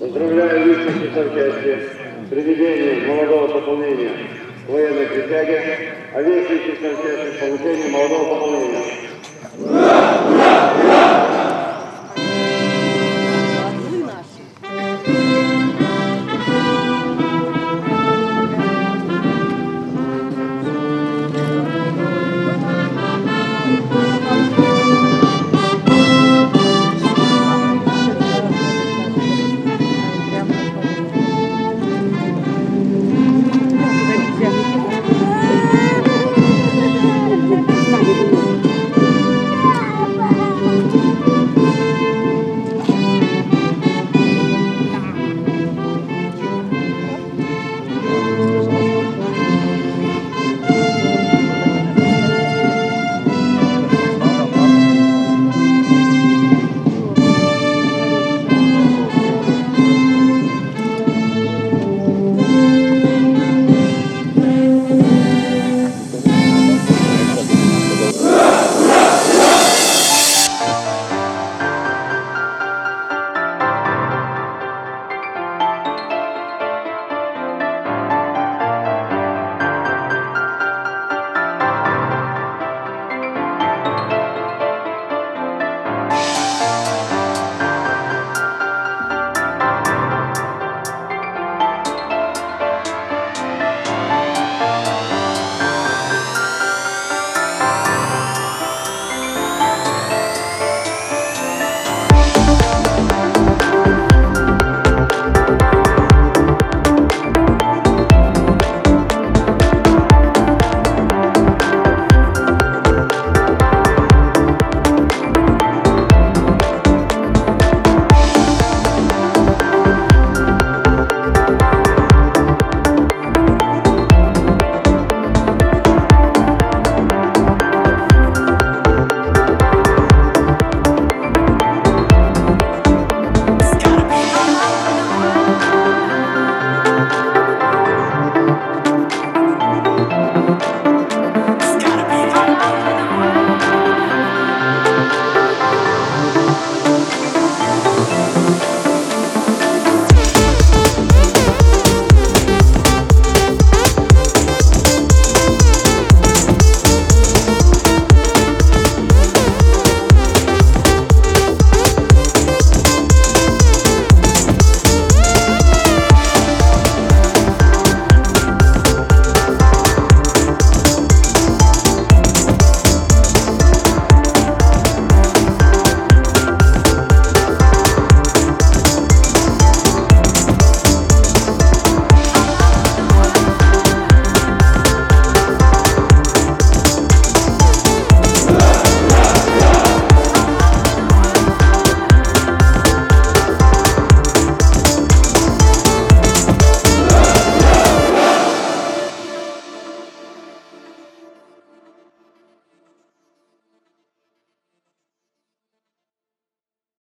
Поздравляю личности совчастия с приведением молодого пополнения военной присяги, а весь личный совчастие с получением молодого пополнения.